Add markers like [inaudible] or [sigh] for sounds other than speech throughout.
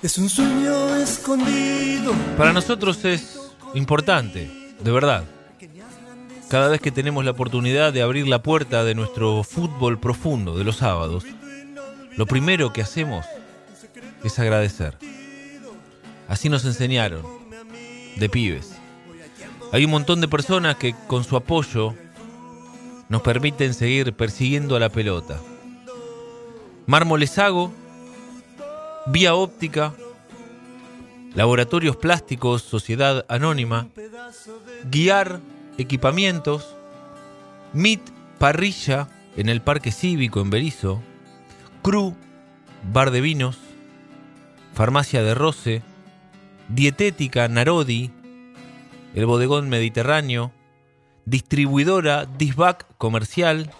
Es un sueño escondido. Para nosotros es importante, de verdad. Cada vez que tenemos la oportunidad de abrir la puerta de nuestro fútbol profundo de los sábados, lo primero que hacemos es agradecer. Así nos enseñaron, de pibes. Hay un montón de personas que con su apoyo nos permiten seguir persiguiendo a la pelota. Mármoles Hago Vía Óptica, Laboratorios Plásticos, Sociedad Anónima, Guiar Equipamientos, MIT Parrilla en el Parque Cívico en Berizo, Cru, Bar de Vinos, Farmacia de Roce, Dietética Narodi, el Bodegón Mediterráneo, Distribuidora Disbac Comercial,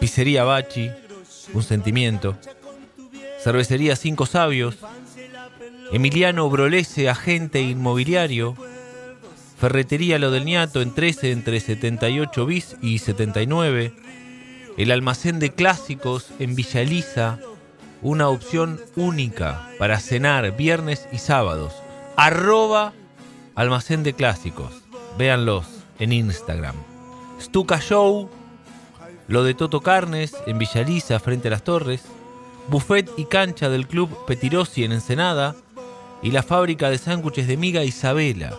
Pizzería Bachi, Un Sentimiento, Cervecería Cinco Sabios, Emiliano Brolese, agente inmobiliario, Ferretería Lo del Niato en 13 entre 78 bis y 79, el almacén de clásicos en Villa Elisa, una opción única para cenar viernes y sábados. Arroba almacén de clásicos. Véanlos en Instagram. Stuka Show, lo de Toto Carnes en Villa Elisa frente a las torres buffet y cancha del Club Petirosi en Ensenada y la fábrica de sándwiches de miga Isabela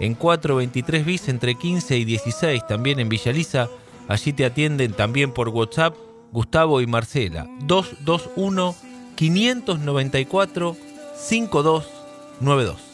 en 423 bis entre 15 y 16 también en Villaliza. Allí te atienden también por WhatsApp Gustavo y Marcela 221 594 5292.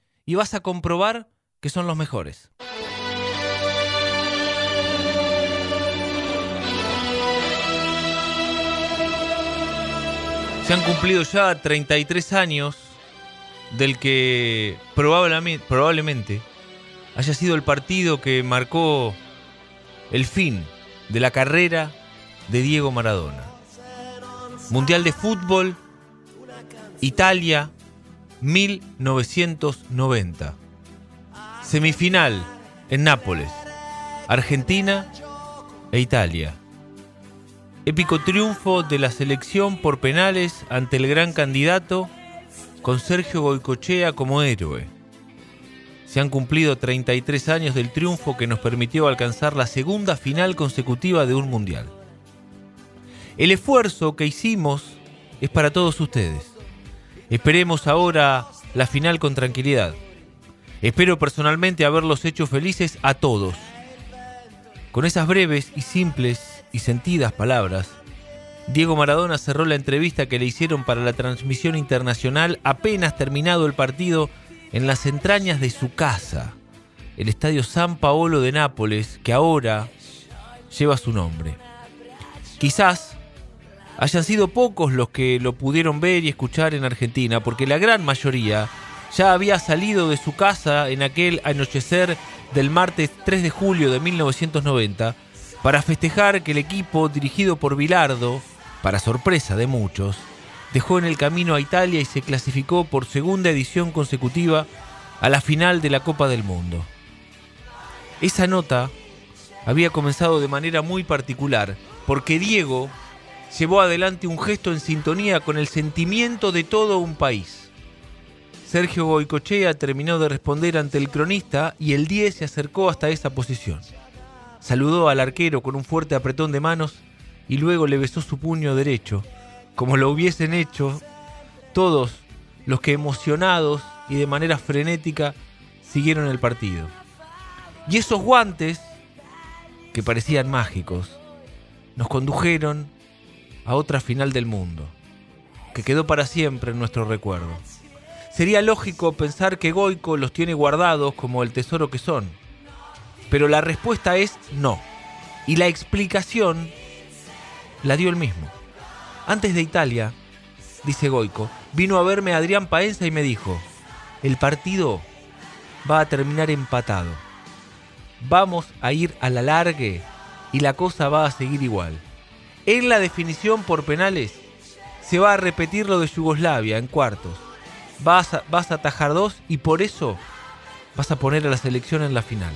y vas a comprobar que son los mejores. Se han cumplido ya 33 años del que probablemente, probablemente haya sido el partido que marcó el fin de la carrera de Diego Maradona. Mundial de Fútbol, Italia, 1990. Semifinal en Nápoles, Argentina e Italia. Épico triunfo de la selección por penales ante el gran candidato con Sergio Goicochea como héroe. Se han cumplido 33 años del triunfo que nos permitió alcanzar la segunda final consecutiva de un mundial. El esfuerzo que hicimos es para todos ustedes. Esperemos ahora la final con tranquilidad. Espero personalmente haberlos hecho felices a todos. Con esas breves y simples y sentidas palabras, Diego Maradona cerró la entrevista que le hicieron para la transmisión internacional apenas terminado el partido en las entrañas de su casa, el Estadio San Paolo de Nápoles, que ahora lleva su nombre. Quizás hayan sido pocos los que lo pudieron ver y escuchar en Argentina, porque la gran mayoría ya había salido de su casa en aquel anochecer del martes 3 de julio de 1990 para festejar que el equipo dirigido por Bilardo, para sorpresa de muchos, dejó en el camino a Italia y se clasificó por segunda edición consecutiva a la final de la Copa del Mundo. Esa nota había comenzado de manera muy particular, porque Diego llevó adelante un gesto en sintonía con el sentimiento de todo un país. Sergio Goicochea terminó de responder ante el cronista y el 10 se acercó hasta esa posición. Saludó al arquero con un fuerte apretón de manos y luego le besó su puño derecho, como lo hubiesen hecho todos los que emocionados y de manera frenética siguieron el partido. Y esos guantes, que parecían mágicos, nos condujeron a otra final del mundo, que quedó para siempre en nuestro recuerdo. Sería lógico pensar que Goico los tiene guardados como el tesoro que son, pero la respuesta es no. Y la explicación la dio él mismo. Antes de Italia, dice Goico, vino a verme Adrián Paenza y me dijo, el partido va a terminar empatado. Vamos a ir a la largue y la cosa va a seguir igual. En la definición por penales se va a repetir lo de Yugoslavia en cuartos. Vas a, vas a atajar dos y por eso vas a poner a la selección en la final.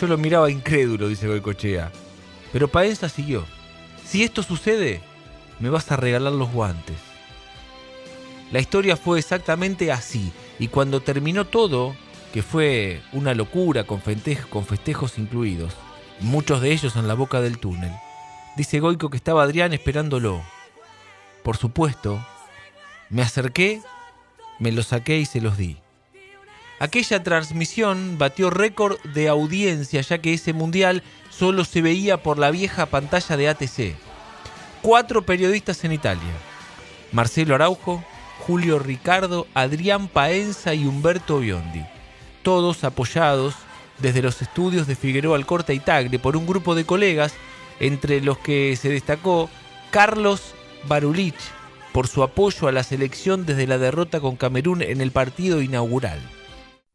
Yo lo miraba incrédulo, dice Goicochea. Pero Paenza siguió. Si esto sucede, me vas a regalar los guantes. La historia fue exactamente así, y cuando terminó todo, que fue una locura con, con festejos incluidos, muchos de ellos en la boca del túnel, dice Goico que estaba Adrián esperándolo. Por supuesto, me acerqué, me los saqué y se los di. Aquella transmisión batió récord de audiencia ya que ese mundial solo se veía por la vieja pantalla de ATC. Cuatro periodistas en Italia. Marcelo Araujo, Julio Ricardo, Adrián Paenza y Humberto Biondi. Todos apoyados desde los estudios de Figueroa Alcorta y Tagle por un grupo de colegas, entre los que se destacó Carlos Barulich por su apoyo a la selección desde la derrota con Camerún en el partido inaugural.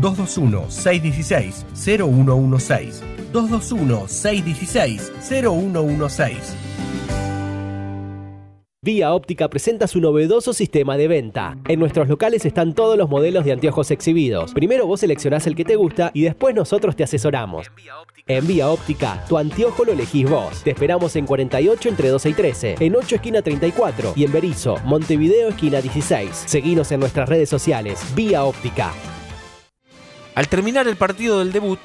221-616-0116. 221-616-0116. Vía Óptica presenta su novedoso sistema de venta. En nuestros locales están todos los modelos de anteojos exhibidos. Primero vos seleccionás el que te gusta y después nosotros te asesoramos. En Vía Óptica, tu anteojo lo elegís vos. Te esperamos en 48 entre 12 y 13, en 8 esquina 34 y en Berizo, Montevideo esquina 16. Seguinos en nuestras redes sociales. Vía Óptica. Al terminar el partido del debut,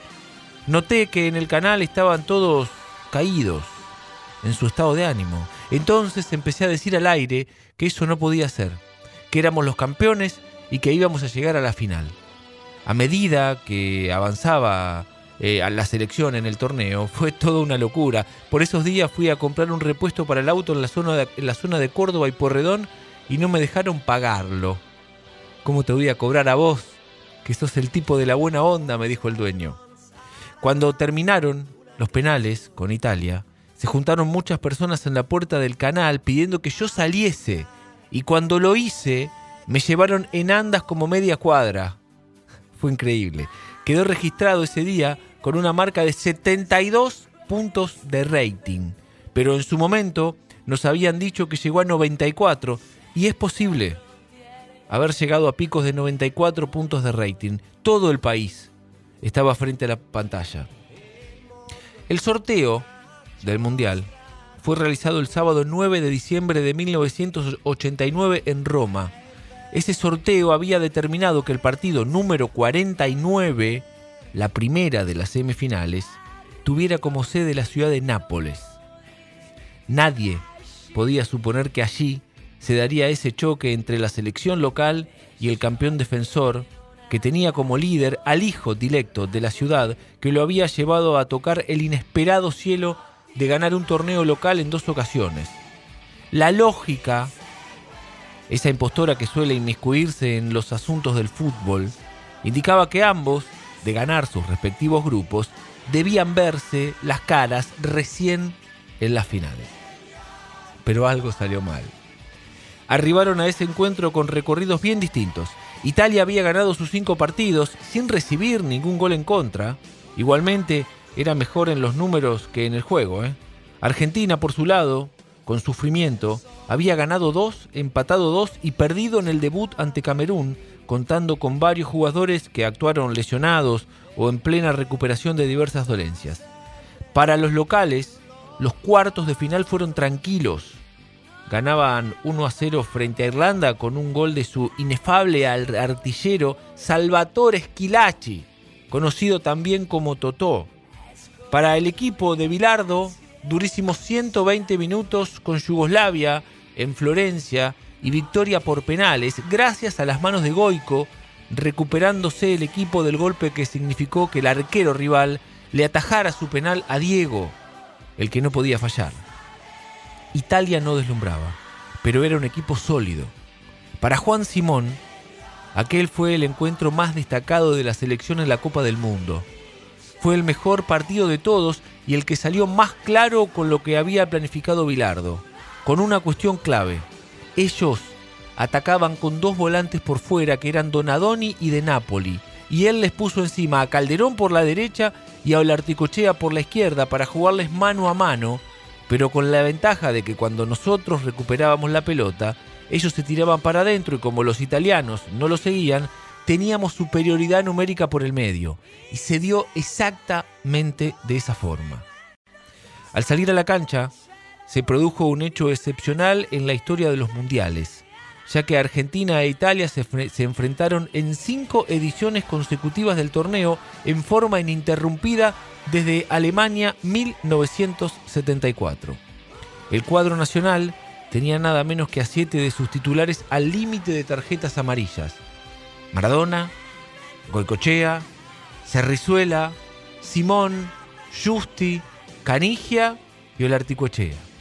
noté que en el canal estaban todos caídos en su estado de ánimo. Entonces empecé a decir al aire que eso no podía ser, que éramos los campeones y que íbamos a llegar a la final. A medida que avanzaba eh, a la selección en el torneo, [laughs] fue toda una locura. Por esos días fui a comprar un repuesto para el auto en la zona de, en la zona de Córdoba y Porredón y no me dejaron pagarlo. ¿Cómo te voy a cobrar a vos que sos el tipo de la buena onda, me dijo el dueño. Cuando terminaron los penales con Italia, se juntaron muchas personas en la puerta del canal pidiendo que yo saliese. Y cuando lo hice, me llevaron en andas como media cuadra. [laughs] Fue increíble. Quedó registrado ese día con una marca de 72 puntos de rating. Pero en su momento nos habían dicho que llegó a 94. Y es posible haber llegado a picos de 94 puntos de rating. Todo el país estaba frente a la pantalla. El sorteo del Mundial fue realizado el sábado 9 de diciembre de 1989 en Roma. Ese sorteo había determinado que el partido número 49, la primera de las semifinales, tuviera como sede la ciudad de Nápoles. Nadie podía suponer que allí se daría ese choque entre la selección local y el campeón defensor, que tenía como líder al hijo directo de la ciudad que lo había llevado a tocar el inesperado cielo de ganar un torneo local en dos ocasiones, La lógica, esa impostora que suele inmiscuirse en los asuntos del fútbol, indicaba que ambos, de ganar sus respectivos grupos, debían verse las caras recién en las finales. Pero algo salió mal. Arribaron a ese encuentro con recorridos bien distintos. Italia había ganado sus cinco partidos sin recibir ningún gol en contra. Igualmente era mejor en los números que en el juego. ¿eh? Argentina, por su lado, con sufrimiento, había ganado dos, empatado dos y perdido en el debut ante Camerún, contando con varios jugadores que actuaron lesionados o en plena recuperación de diversas dolencias. Para los locales, los cuartos de final fueron tranquilos. Ganaban 1 a 0 frente a Irlanda con un gol de su inefable artillero Salvatore Schillaci, conocido también como Totó. Para el equipo de Bilardo, durísimos 120 minutos con Yugoslavia en Florencia y victoria por penales, gracias a las manos de Goico, recuperándose el equipo del golpe que significó que el arquero rival le atajara su penal a Diego, el que no podía fallar. Italia no deslumbraba, pero era un equipo sólido. Para Juan Simón, aquel fue el encuentro más destacado de la selección en la Copa del Mundo. Fue el mejor partido de todos y el que salió más claro con lo que había planificado Bilardo, con una cuestión clave. Ellos atacaban con dos volantes por fuera que eran Donadoni y de Napoli, y él les puso encima a Calderón por la derecha y a Olarticochea por la izquierda para jugarles mano a mano, pero con la ventaja de que cuando nosotros recuperábamos la pelota, ellos se tiraban para adentro y como los italianos no lo seguían, teníamos superioridad numérica por el medio, y se dio exactamente de esa forma. Al salir a la cancha, se produjo un hecho excepcional en la historia de los mundiales ya que Argentina e Italia se, enfrentaron en cinco ediciones consecutivas del torneo en forma ininterrumpida desde Alemania 1974. El cuadro nacional tenía nada menos que a siete de sus titulares al límite de tarjetas amarillas. Maradona, Goicochea, Cerrizuela, Simón, Justi, Canigia y Olarticochea.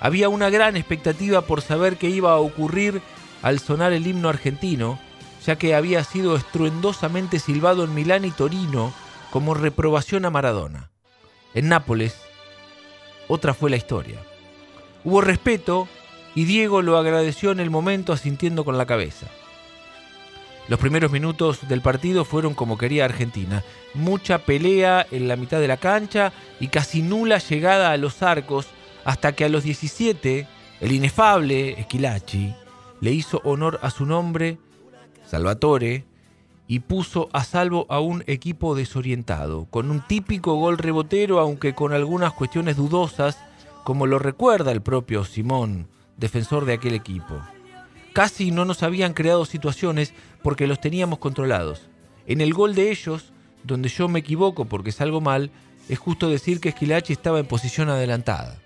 Había una gran expectativa por saber qué iba a ocurrir al sonar el himno argentino, ya que había sido estruendosamente silbado en Milán y Torino como reprobación a Maradona. En Nápoles, otra fue la historia. Hubo respeto y Diego lo agradeció en el momento asintiendo con la cabeza. Los primeros minutos del partido fueron como quería Argentina. Mucha pelea en la mitad de la cancha y casi nula llegada a los arcos hasta que a los 17 el inefable Esquilachi le hizo honor a su nombre, Salvatore, y puso a salvo a un equipo desorientado, con un típico gol rebotero, aunque con algunas cuestiones dudosas, como lo recuerda el propio Simón, defensor de aquel equipo. Casi no nos habían creado situaciones porque los teníamos controlados. En el gol de ellos, donde yo me equivoco porque salgo mal, es justo decir que Esquilachi estaba en posición adelantada.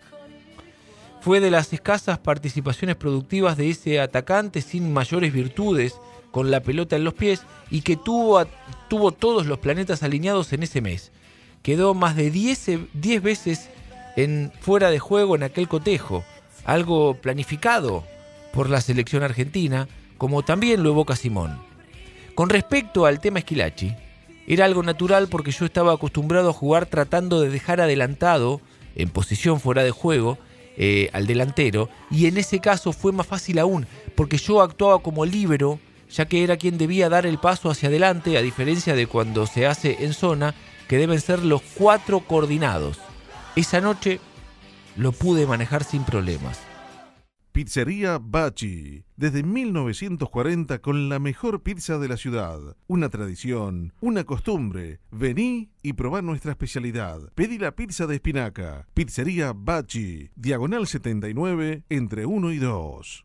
Fue de las escasas participaciones productivas de ese atacante sin mayores virtudes, con la pelota en los pies y que tuvo, todos los planetas alineados en ese mes. Quedó más de 10 veces en fuera de juego en aquel cotejo, algo planificado por la selección argentina, como también lo evoca Simón. Con respecto al tema Esquilachi, era algo natural porque yo estaba acostumbrado a jugar tratando de dejar adelantado, en posición fuera de juego, eh, al delantero, y en ese caso fue más fácil aún, porque yo actuaba como líbero, ya que era quien debía dar el paso hacia adelante, a diferencia de cuando se hace en zona, que deben ser los cuatro coordinados. Esa noche lo pude manejar sin problemas. Pizzería Bachi, desde 1940 con la mejor pizza de la ciudad. Una tradición, una costumbre. Vení y probá nuestra especialidad. Pedí la pizza de espinaca. Pizzería Bachi, diagonal 79, entre 1 y 2.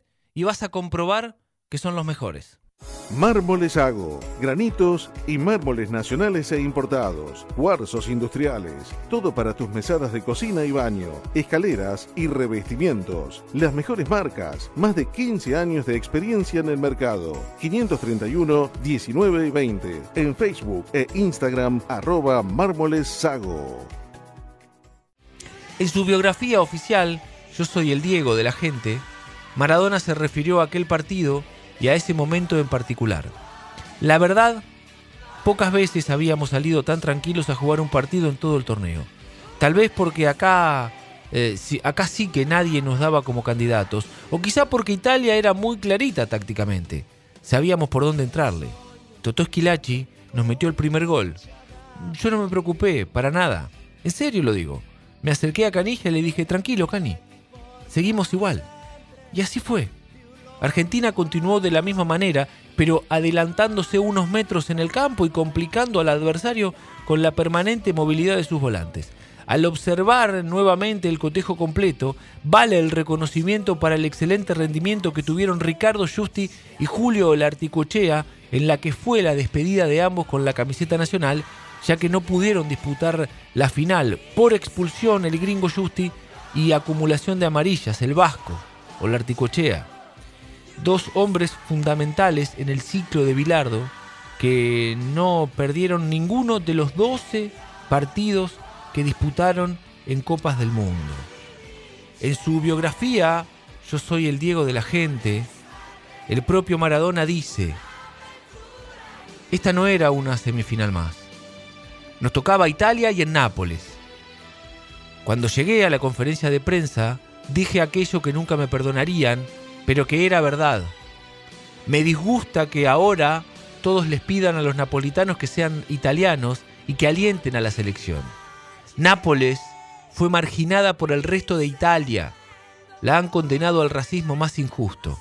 y vas a comprobar que son los mejores. Mármoles Hago, granitos y mármoles nacionales e importados, cuarzos industriales, todo para tus mesadas de cocina y baño, escaleras y revestimientos. Las mejores marcas, más de 15 años de experiencia en el mercado. 531 19 20 en Facebook e Instagram arroba Mármoles Sago. En su biografía oficial, Yo soy el Diego de la gente, Maradona se refirió a aquel partido y a ese momento en particular. La verdad, pocas veces habíamos salido tan tranquilos a jugar un partido en todo el torneo. Tal vez porque acá, eh, acá sí que nadie nos daba como candidatos, o quizá porque Italia era muy clarita tácticamente. Sabíamos por dónde entrarle. Totó Esquilachi nos metió el primer gol. Yo no me preocupé, para nada. En serio lo digo. Me acerqué a Canija y le dije, tranquilo, Cani. Seguimos igual. Y así fue. Argentina continuó de la misma manera, pero adelantándose unos metros en el campo y complicando al adversario con la permanente movilidad de sus volantes. Al observar nuevamente el cotejo completo, vale el reconocimiento para el excelente rendimiento que tuvieron Ricardo Justi y Julio Larticochea en la que fue la despedida de ambos con la camiseta nacional, ya que no pudieron disputar la final por expulsión el gringo Justi y acumulación de amarillas el vasco o Larticochea dos hombres fundamentales en el ciclo de Bilardo que no perdieron ninguno de los 12 partidos que disputaron en Copas del Mundo. En su biografía, Yo soy el Diego de la gente, el propio Maradona dice, esta no era una semifinal más. Nos tocaba Italia y en Nápoles. Cuando llegué a la conferencia de prensa, dije aquello que nunca me perdonarían pero que era verdad. Me disgusta que ahora todos les pidan a los napolitanos que sean italianos y que alienten a la selección. Nápoles fue marginada por el resto de Italia. La han condenado al racismo más injusto.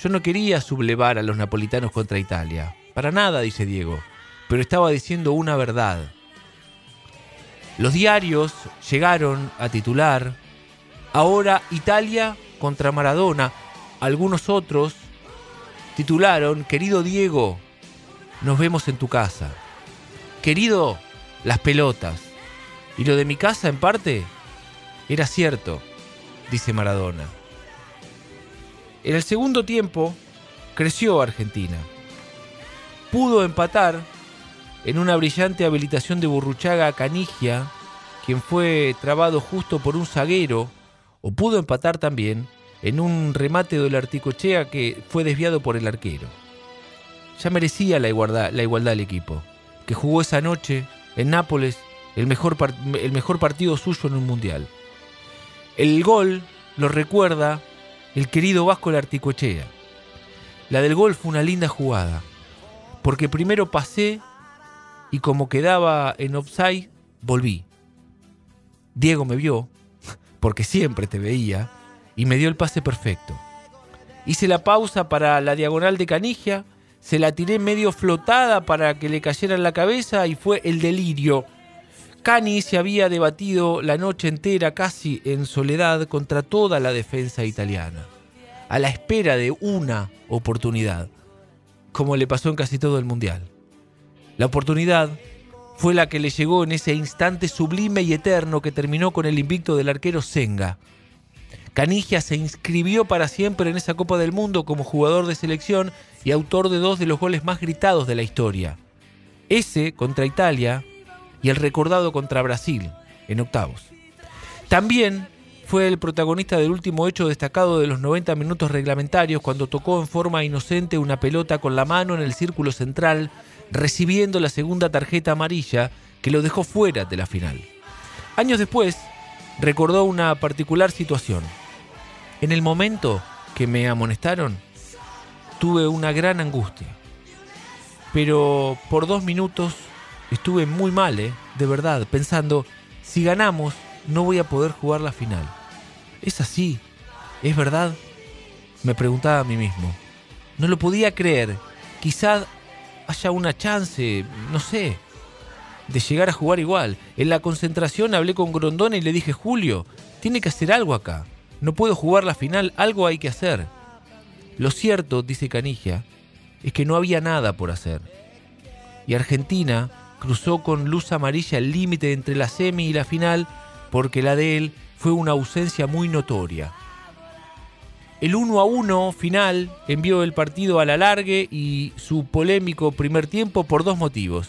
Yo no quería sublevar a los napolitanos contra Italia. Para nada, dice Diego. Pero estaba diciendo una verdad. Los diarios llegaron a titular, ahora Italia contra Maradona. Algunos otros titularon, querido Diego, nos vemos en tu casa. Querido, las pelotas. Y lo de mi casa, en parte, era cierto, dice Maradona. En el segundo tiempo, creció Argentina. Pudo empatar en una brillante habilitación de Burruchaga Canigia, quien fue trabado justo por un zaguero o pudo empatar también en un remate del Articochea que fue desviado por el arquero. Ya merecía la igualdad, la el equipo, que jugó esa noche en Nápoles el mejor, el mejor partido suyo en un mundial. El gol lo recuerda el querido Vasco el Articochea. La del gol fue una linda jugada, porque primero pasé y como quedaba en offside, volví. Diego me vio, porque siempre te veía, y me dio el pase perfecto. Hice la pausa para la diagonal de Canigia, se la tiré medio flotada para que le cayera en la cabeza y fue el delirio. Cani se había debatido la noche entera casi en soledad contra toda la defensa italiana, a la espera de una oportunidad, como le pasó en casi todo el Mundial. La oportunidad fue la que le llegó en ese instante sublime y eterno que terminó con el invicto del arquero Senga. Canigia se inscribió para siempre en esa Copa del Mundo como jugador de selección y autor de dos de los goles más gritados de la historia. Ese contra Italia y el recordado contra Brasil en octavos. También fue el protagonista del último hecho destacado de los 90 minutos reglamentarios cuando tocó en forma inocente una pelota con la mano en el círculo central recibiendo la segunda tarjeta amarilla que lo dejó fuera de la final. Años después, recordó una particular situación. En el momento que me amonestaron, tuve una gran angustia. Pero por dos minutos estuve muy mal, ¿eh? de verdad, pensando, si ganamos, no voy a poder jugar la final. ¿Es así? ¿Es verdad? Me preguntaba a mí mismo. No lo podía creer. Quizá haya una chance, no sé, de llegar a jugar igual. En la concentración hablé con Grondona y le dije, Julio, tiene que hacer algo acá. no puedo jugar la final, algo hay que hacer. Lo cierto, dice Canigia, es que no había nada por hacer. Y Argentina cruzó con luz amarilla el límite entre la semi y la final porque la de él fue una ausencia muy notoria. El 1 a 1 final envió el partido a la largue y su polémico primer tiempo por dos motivos.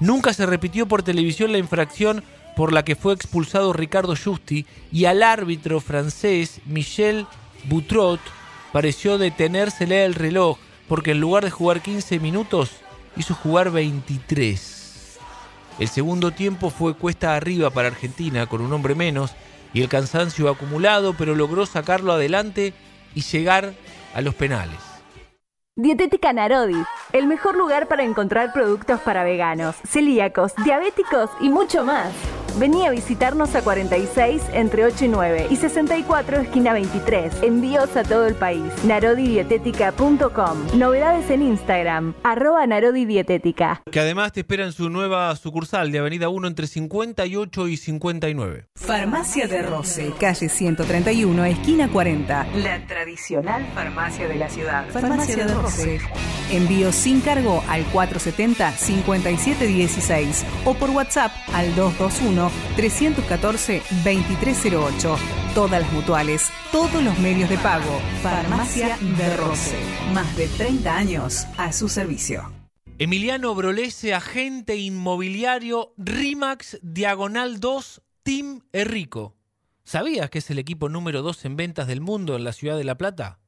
Nunca se repitió por televisión la infracción por la que fue expulsado Ricardo Justi y al árbitro francés Michel Boutrot pareció detenérsele el reloj porque en lugar de jugar 15 minutos hizo jugar 23. El segundo tiempo fue cuesta arriba para Argentina con un hombre menos y el cansancio acumulado, pero logró sacarlo adelante y llegar a los penales. Dietética Narodi, el mejor lugar para encontrar productos para veganos, celíacos, diabéticos y mucho más. Vení a visitarnos a 46 entre 8 y 9 y 64 esquina 23. Envíos a todo el país. Narodidietética.com. Novedades en Instagram. Arroba Narodidietética. Que además te espera en su nueva sucursal de Avenida 1 entre 58 y 59. Farmacia de Roce, calle 131, esquina 40. La tradicional farmacia de la ciudad. Farmacia de Roce. Envío sin cargo al 470-5716 o por WhatsApp al 221-314-2308. Todas las mutuales, todos los medios de pago. Farmacia de Roce. Más de 30 años a su servicio. Emiliano Brolese, agente inmobiliario RIMAX Diagonal 2 Team Errico. ¿Sabías que es el equipo número 2 en ventas del mundo en la ciudad de La Plata?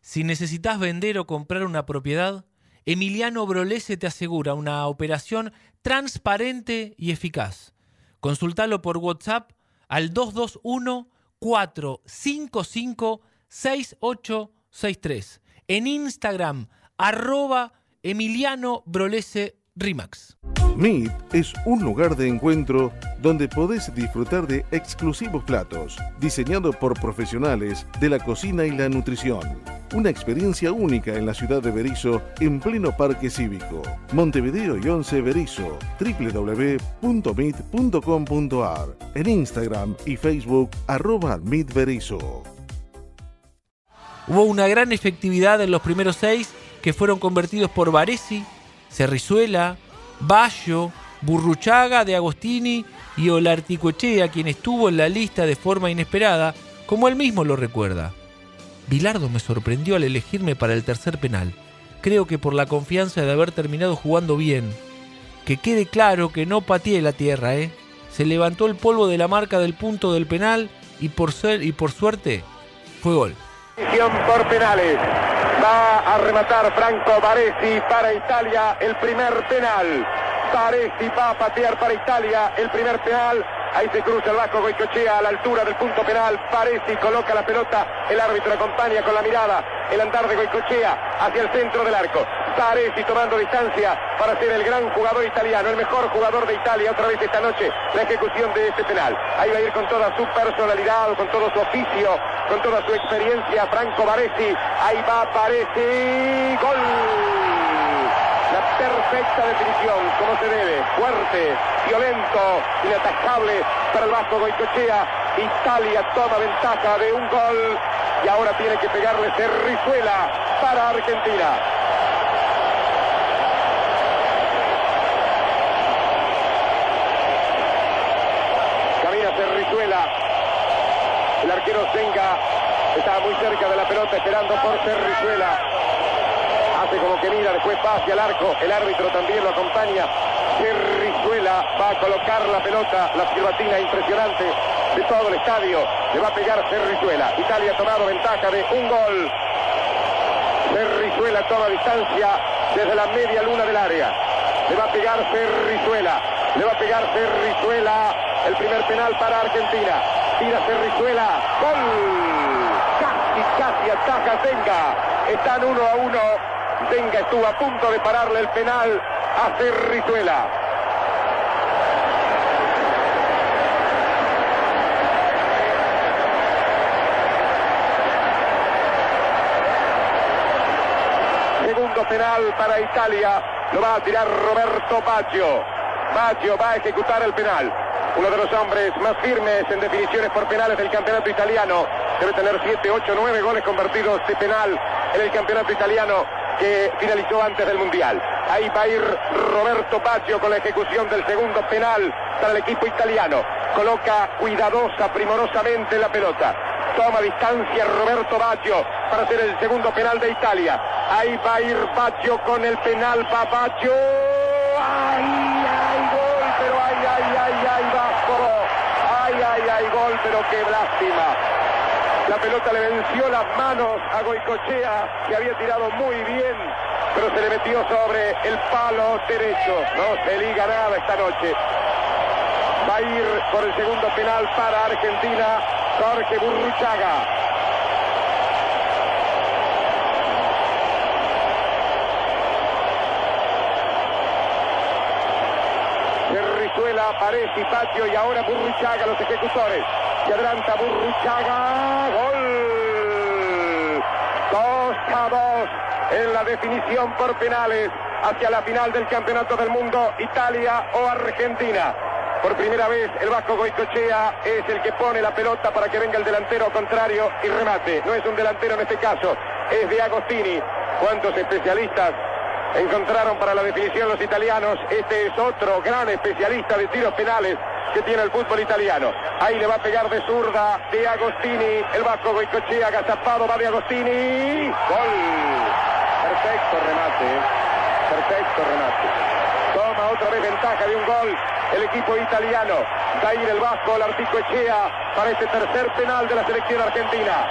Si necesitas vender o comprar una propiedad, Emiliano Brolese te asegura una operación transparente y eficaz. Consultalo por WhatsApp al 221-455-6863. En Instagram, arroba Emiliano Brolese Rimax. Meet es un lugar de encuentro donde podés disfrutar de exclusivos platos, diseñados por profesionales de la cocina y la nutrición. Una experiencia única en la ciudad de Berizo, en pleno parque cívico. Montevideo y 11 Berizo, www.meet.com.ar, en Instagram y Facebook, arroba Meet. Hubo una gran efectividad en los primeros seis que fueron convertidos por Varesi, Cerrizuela, Bayo, Burruchaga de Agostini y Olarticochea, quien estuvo en la lista de forma inesperada, como él mismo lo recuerda. Bilardo me sorprendió al elegirme para el tercer penal. Creo que por la confianza de haber terminado jugando bien. Que quede claro que no pateé la tierra, ¿eh? Se levantó el polvo de la marca del punto del penal y por, ser, y por suerte fue gol. Por penales. Va a rematar Franco Baresi para Italia el primer penal. Baresi va a patear para Italia el primer penal. Ahí se cruza el Vasco Goicochea a la altura del punto penal. Paresi coloca la pelota. El árbitro acompaña con la mirada el andar de Goicochea hacia el centro del arco. Paresi tomando distancia para ser el gran jugador italiano, el mejor jugador de Italia otra vez esta noche. La ejecución de este penal. Ahí va a ir con toda su personalidad, con todo su oficio, con toda su experiencia. Franco Baresi. Ahí va Paresi. Gol perfecta definición, como se debe, fuerte, violento, inatajable para el Vasco Goicochea. Italia toma ventaja de un gol y ahora tiene que pegarle Cerrizuela para Argentina. Camina Cerrizuela. El arquero Zenga estaba muy cerca de la pelota esperando por Cerrizuela como que mira, después va hacia el arco, el árbitro también lo acompaña. Cerrizuela va a colocar la pelota, la silbatina impresionante de todo el estadio. Le va a pegar Cerrizuela. Italia ha tomado ventaja de un gol. Cerrizuela toma distancia desde la media luna del área. Le va a pegar Cerrizuela. Le va a pegar Cerrizuela. El primer penal para Argentina. Tira Cerrizuela. Gol. Casi, casi ataca Tenga. Están uno a uno Venga estuvo a punto de pararle el penal a Cerrizuela. Segundo penal para Italia. Lo va a tirar Roberto Baggio. Baggio va a ejecutar el penal. Uno de los hombres más firmes en definiciones por penales del campeonato italiano. debe tener 7, 8, 9 goles convertidos de penal en el campeonato italiano que finalizó antes del Mundial. Ahí va a ir Roberto Baggio con la ejecución del segundo penal para el equipo italiano. Coloca cuidadosa, primorosamente la pelota. Toma distancia Roberto Baggio para hacer el segundo penal de Italia. Ahí va a ir Baggio con el penal. Va Baggio. ¡Ay, ay, gol! Pero ay, ay, ay, ay, Vasco. Ay, ay, ay, gol, pero qué lástima. La pelota le venció las manos a Goicochea, que había tirado muy bien, pero se le metió sobre el palo derecho. No se liga nada esta noche. Va a ir por el segundo penal para Argentina, Jorge Burruchaga. Cerrizuela, Paresi, Patio y ahora Burruchaga, los ejecutores. Adelanta Burruchaga. Gol. 2 a 2 en la definición por penales hacia la final del Campeonato del Mundo, Italia o Argentina. Por primera vez el Vasco Goicochea es el que pone la pelota para que venga el delantero contrario y remate. No es un delantero en este caso, es de Agostini. ¿Cuántos especialistas encontraron para la definición los italianos? Este es otro gran especialista de tiros penales que tiene el fútbol italiano. Ahí le va a pegar de zurda de Agostini. El Vasco Goicochea agazapado va de Agostini. Gol. Perfecto remate. ¿eh? Perfecto remate. Toma otra vez ventaja de un gol el equipo italiano. Va a ir el Vasco, el Echea para este tercer penal de la selección argentina.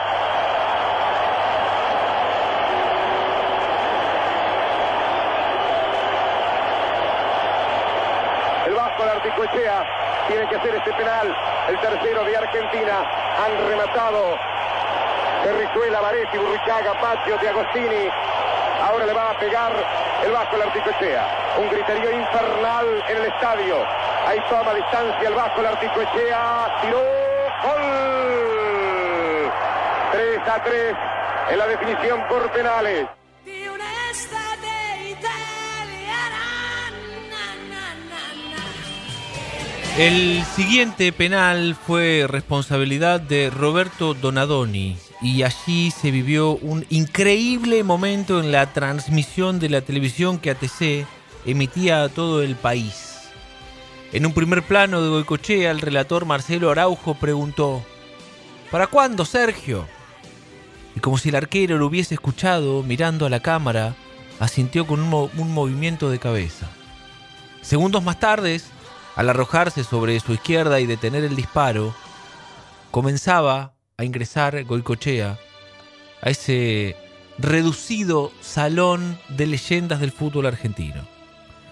El Vasco, el Artico Echea tiene que hacer este penal. El tercero de Argentina. Han rematado Cerrizuela, Varetti, Burrichaga, Patio, de Agostini. Ahora le va a pegar el Vasco el Articochea. Un griterío infernal en el estadio. Ahí toma distancia el Vasco el Articochea. Tiró. Gol. 3 a 3 en la definición por penales. El siguiente penal fue responsabilidad de Roberto Donadoni y allí se vivió un increíble momento en la transmisión de la televisión que ATC emitía a todo el país. En un primer plano de Goicochea, el relator Marcelo Araujo preguntó, ¿Para cuándo, Sergio? Y como si el arquero lo hubiese escuchado, mirando a la cámara, asintió con un, un movimiento de cabeza. Segundos más tarde, al arrojarse sobre su izquierda y detener el disparo, comenzaba a ingresar Goicochea a ese reducido salón de leyendas del fútbol argentino.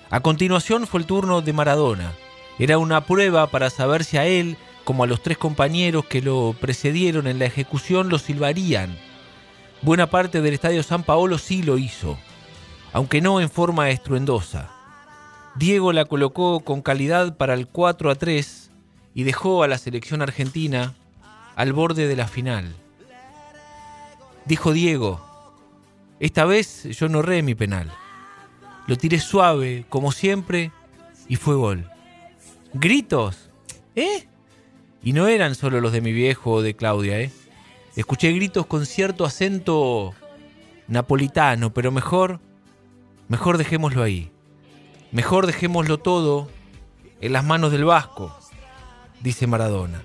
A continuación fue el turno de Maradona. Era una prueba para saber si a él, como a los tres compañeros que lo precedieron en la ejecución, lo silbarían. Buena parte del Estadio San Paolo sí lo hizo, aunque no en forma estruendosa. Diego la colocó con calidad para el 4 a 3 y dejó a la selección argentina al borde de la final. Dijo Diego, esta vez yo no erré mi penal. Lo tiré suave, como siempre, y fue gol. ¿Gritos? ¿Eh? Y no eran solo los de mi viejo o de Claudia, ¿eh? Escuché gritos con cierto acento napolitano, pero mejor, mejor dejémoslo ahí. Mejor dejémoslo todo en las manos del Vasco, dice Maradona.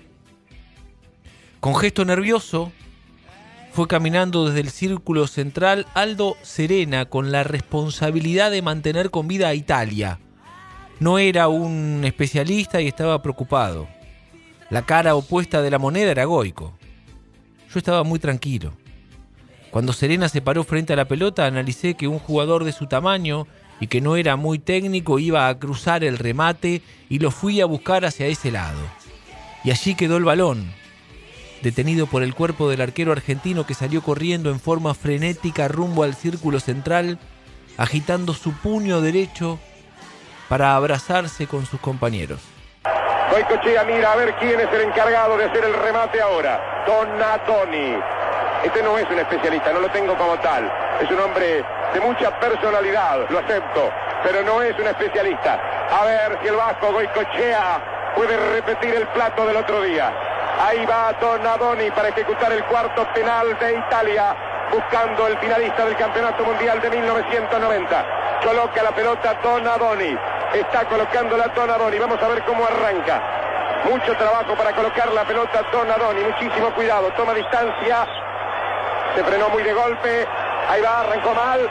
Con gesto nervioso, fue caminando desde el círculo central Aldo Serena con la responsabilidad de mantener con vida a Italia. No era un especialista y estaba preocupado. La cara opuesta de la moneda era Goico. Yo estaba muy tranquilo. Cuando Serena se paró frente a la pelota, analicé que un jugador de su tamaño y que no era muy técnico iba a cruzar el remate y lo fui a buscar hacia ese lado. Y allí quedó el balón, detenido por el cuerpo del arquero argentino que salió corriendo en forma frenética rumbo al círculo central, agitando su puño derecho para abrazarse con sus compañeros. Goicochea mira a ver quién es el encargado de hacer el remate ahora. Donatoni. Este no es un especialista, no lo tengo como tal. Es un hombre de mucha personalidad, lo acepto, pero no es un especialista. A ver si el Vasco Goicochea puede repetir el plato del otro día. Ahí va Donadoni para ejecutar el cuarto penal de Italia, buscando el finalista del Campeonato Mundial de 1990. Coloca la pelota Donadoni. Está colocando la Donadoni. Vamos a ver cómo arranca. Mucho trabajo para colocar la pelota Donadoni. Muchísimo cuidado. Toma distancia. Se frenó muy de golpe. Ahí va, arrancó mal.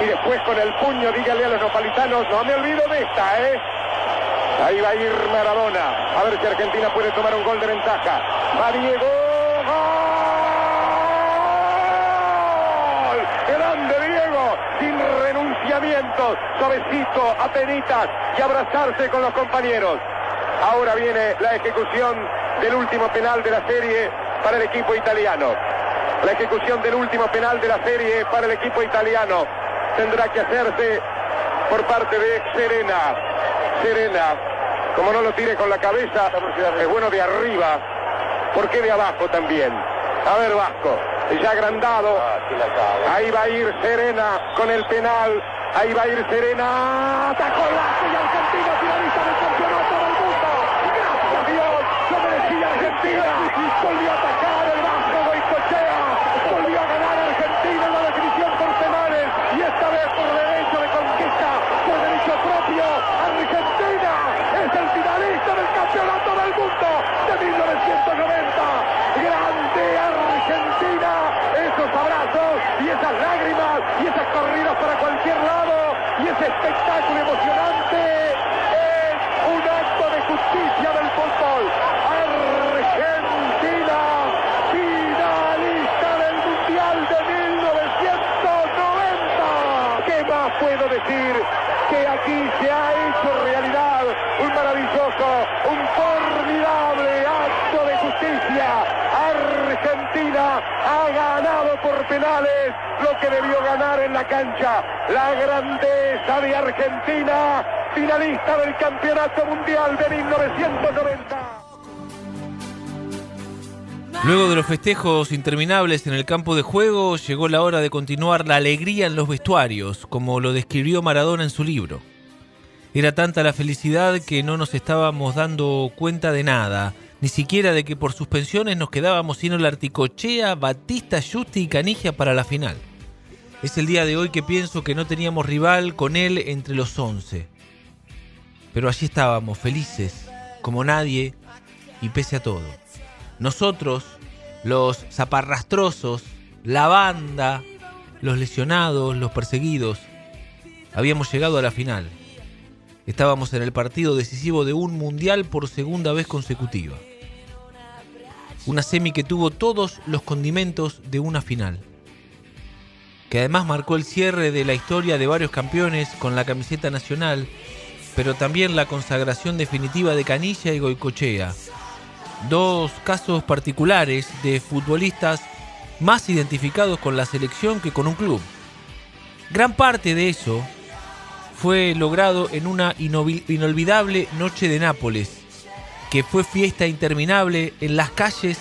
Y después con el puño dígale a los nopalitanos, no me olvido de esta, ¿eh? Ahí va a ir Maradona. A ver si Argentina puede tomar un gol de ventaja. Va Diego. suavecito, apenitas y abrazarse con los compañeros. Ahora viene la ejecución del último penal de la serie para el equipo italiano. La ejecución del último penal de la serie para el equipo italiano tendrá que hacerse por parte de Serena. Serena, como no lo tire con la cabeza, es bueno de arriba. ¿Por qué de abajo también? A ver, Vasco, ya agrandado. Ahí va a ir Serena con el penal Ahí va a ir Serena. Atacó el y Argentina finalista del campeonato del mundo. Gracias a Dios. Lo merecía Argentina. Volvió a atacar el Vasco Goicochea. Volvió a ganar Argentina en la definición por penales. Y esta vez por derecho de conquista. Por derecho propio. Argentina es el finalista del campeonato del mundo de 1990. Grande Argentina. Esos abrazos y esas lágrimas y esas corridas para cualquier lado espectáculo emocionante. Es un acto de justicia del fútbol. Argentina, finalista del Mundial de 1990. ¿Qué más puedo decir? Que aquí se ha hecho realidad un maravilloso, un formidable acto de justicia. Argentina ha ganado por penales debió ganar en la cancha. La grandeza de Argentina, finalista del Campeonato Mundial de 1990. Luego de los festejos interminables en el campo de juego, llegó la hora de continuar la alegría en los vestuarios, como lo describió Maradona en su libro. Era tanta la felicidad que no nos estábamos dando cuenta de nada, ni siquiera de que por suspensiones nos quedábamos sin la Articochea, Batista, Justi y Canigia para la final. Es el día de hoy que pienso que no teníamos rival con él entre los once. Pero allí estábamos, felices, como nadie y pese a todo. Nosotros, los zaparrastrosos, la banda, los lesionados, los perseguidos, habíamos llegado a la final. Estábamos en el partido decisivo de un mundial por segunda vez consecutiva. Una semi que tuvo todos los condimentos de una final. Que además marcó el cierre de la historia de varios campeones con la camiseta nacional, pero también la consagración definitiva de Canilla y Goicochea. Dos casos particulares de futbolistas más identificados con la selección que con un club. Gran parte de eso fue logrado en una inolvidable noche de Nápoles, que fue fiesta interminable en las calles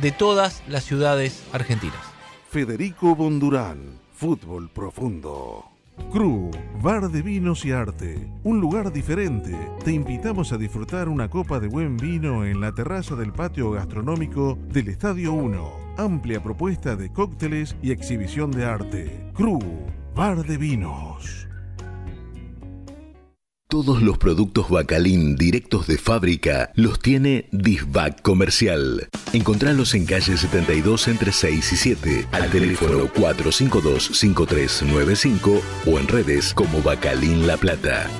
de todas las ciudades argentinas. Federico Bondurán, Fútbol Profundo. Cru, bar de vinos y arte, un lugar diferente. Te invitamos a disfrutar una copa de buen vino en la terraza del patio gastronómico del Estadio 1. Amplia propuesta de cócteles y exhibición de arte. Cru, bar de vinos. Todos los productos Bacalín directos de fábrica los tiene Disbac Comercial. Encontralos en calle 72 entre 6 y 7, al teléfono 452-5395 o en redes como Bacalín La Plata.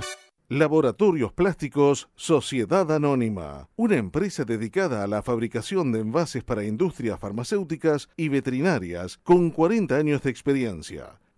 Laboratorios Plásticos Sociedad Anónima, una empresa dedicada a la fabricación de envases para industrias farmacéuticas y veterinarias con 40 años de experiencia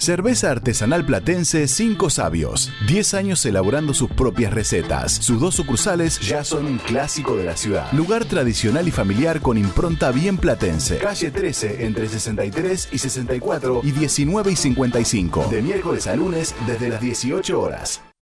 Cerveza artesanal platense Cinco Sabios. 10 años elaborando sus propias recetas. Sus dos sucursales ya son un clásico de la ciudad. Lugar tradicional y familiar con impronta bien platense. Calle 13 entre 63 y 64 y 19 y 55. De miércoles a lunes desde las 18 horas.